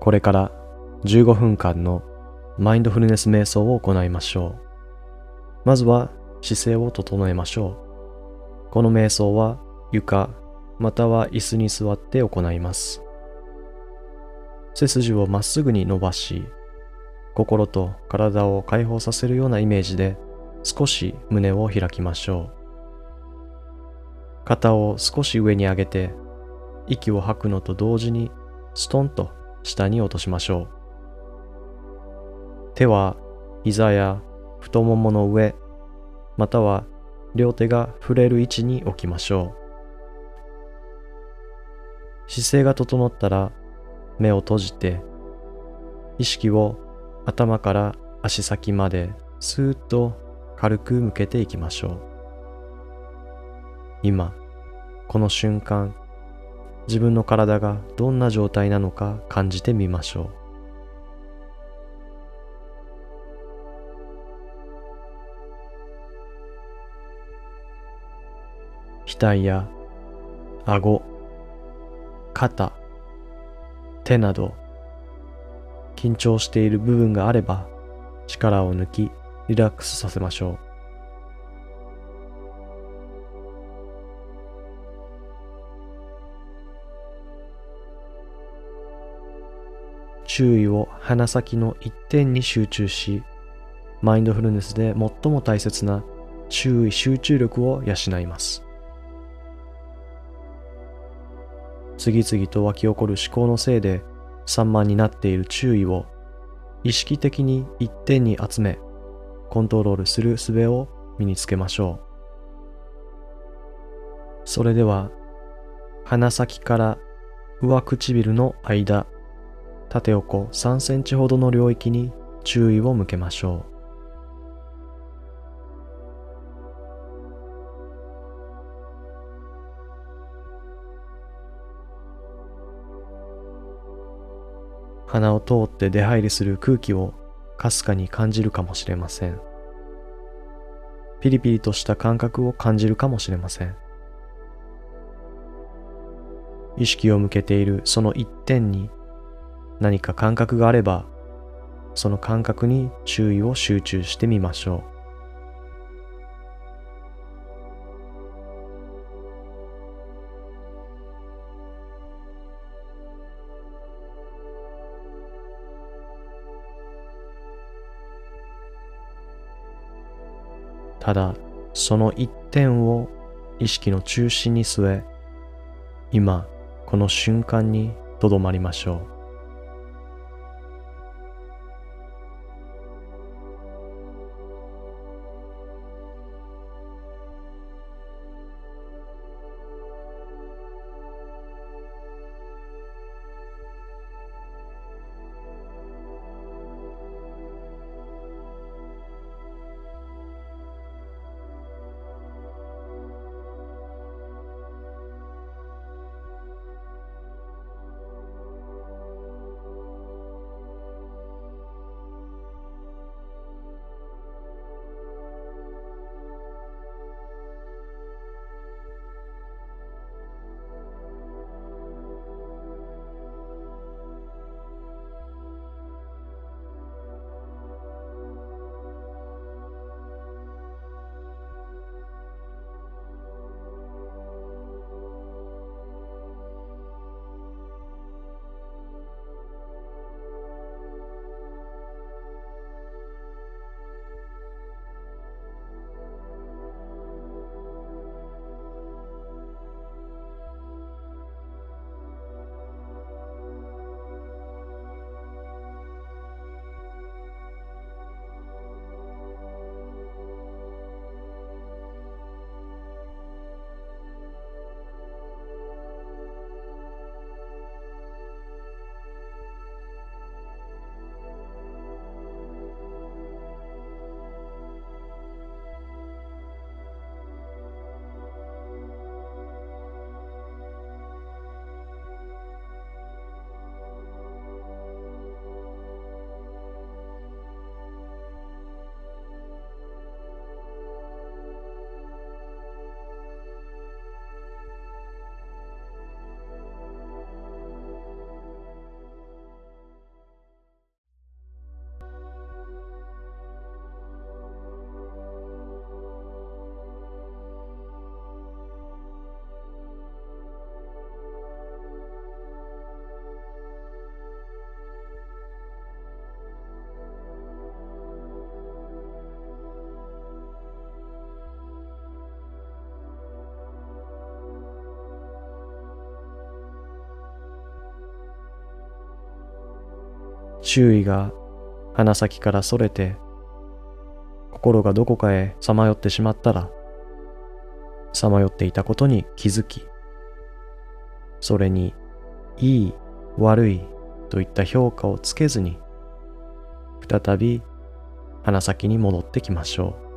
これから15分間のマインドフルネス瞑想を行いましょう。まずは姿勢を整えましょう。この瞑想は床または椅子に座って行います。背筋をまっすぐに伸ばし、心と体を解放させるようなイメージで少し胸を開きましょう。肩を少し上に上げて息を吐くのと同時にストンと下に落としましょう。手は膝や太ももの上、または両手が触れる位置に置きましょう。姿勢が整ったら目を閉じて意識を頭から足先までスーッと軽く向けていきましょう。今、この瞬間、自分の体がどんな状態なのか感じてみましょう。額や顎、肩、手など緊張している部分があれば力を抜きリラックスさせましょう。注意を鼻先の一点に集中し、マインドフルネスで最も大切な注意集中力を養います。次々と湧き起こる思考のせいで散漫になっている注意を意識的に一点に集めコントロールする術を身につけましょう。それでは鼻先から上唇の間縦横3センチほどの領域に注意を向けましょう。鼻を通って出入りする空気をかすかに感じるかもしれません。ピリピリとした感覚を感じるかもしれません。意識を向けているその一点に何か感覚があれば、その感覚に注意を集中してみましょう。ただその一点を意識の中心に据え今この瞬間にとどまりましょう周囲が鼻先からそれて心がどこかへさまよってしまったらさまよっていたことに気づきそれにいい悪いといった評価をつけずに再び鼻先に戻ってきましょう。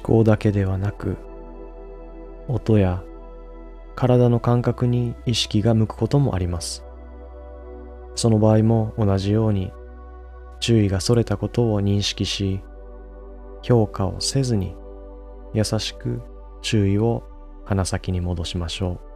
考だけではなく音や体の感覚に意識が向くこともあります。その場合も同じように注意がそれたことを認識し評価をせずに優しく注意を鼻先に戻しましょう。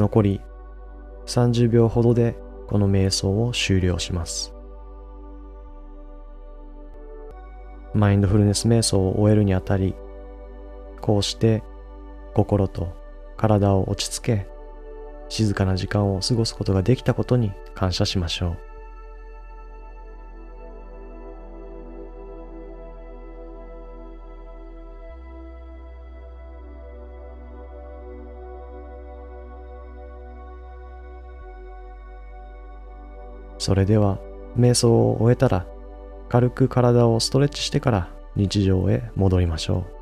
残り30秒ほどでこの瞑想を終了します。マインドフルネス瞑想を終えるにあたり、こうして心と体を落ち着け、静かな時間を過ごすことができたことに感謝しましょう。それでは瞑想を終えたら軽く体をストレッチしてから日常へ戻りましょう。